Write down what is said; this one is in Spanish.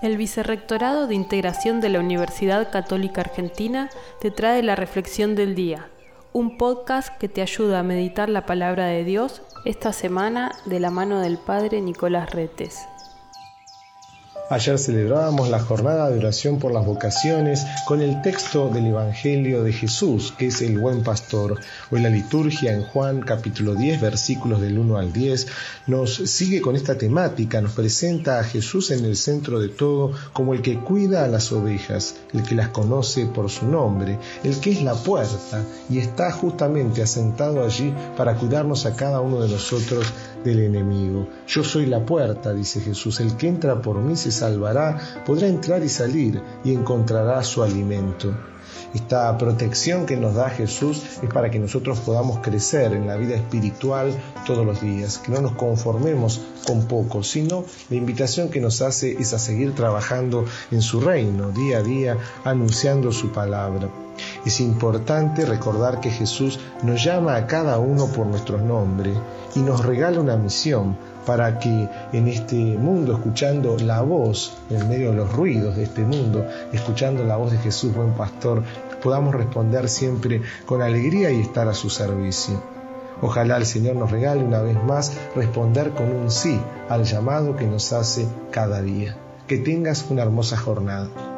El Vicerrectorado de Integración de la Universidad Católica Argentina te trae la Reflexión del Día, un podcast que te ayuda a meditar la palabra de Dios esta semana de la mano del Padre Nicolás Retes. Ayer celebrábamos la jornada de oración por las vocaciones con el texto del Evangelio de Jesús, que es el buen pastor. Hoy la liturgia en Juan capítulo 10, versículos del 1 al 10, nos sigue con esta temática, nos presenta a Jesús en el centro de todo como el que cuida a las ovejas, el que las conoce por su nombre, el que es la puerta y está justamente asentado allí para cuidarnos a cada uno de nosotros del enemigo. Yo soy la puerta, dice Jesús, el que entra por mí se salvará, podrá entrar y salir y encontrará su alimento. Esta protección que nos da Jesús es para que nosotros podamos crecer en la vida espiritual todos los días, que no nos conformemos con poco, sino la invitación que nos hace es a seguir trabajando en su reino día a día, anunciando su palabra. Es importante recordar que Jesús nos llama a cada uno por nuestro nombre y nos regala una misión para que en este mundo, escuchando la voz, en medio de los ruidos de este mundo, escuchando la voz de Jesús, buen pastor, podamos responder siempre con alegría y estar a su servicio. Ojalá el Señor nos regale una vez más responder con un sí al llamado que nos hace cada día. Que tengas una hermosa jornada.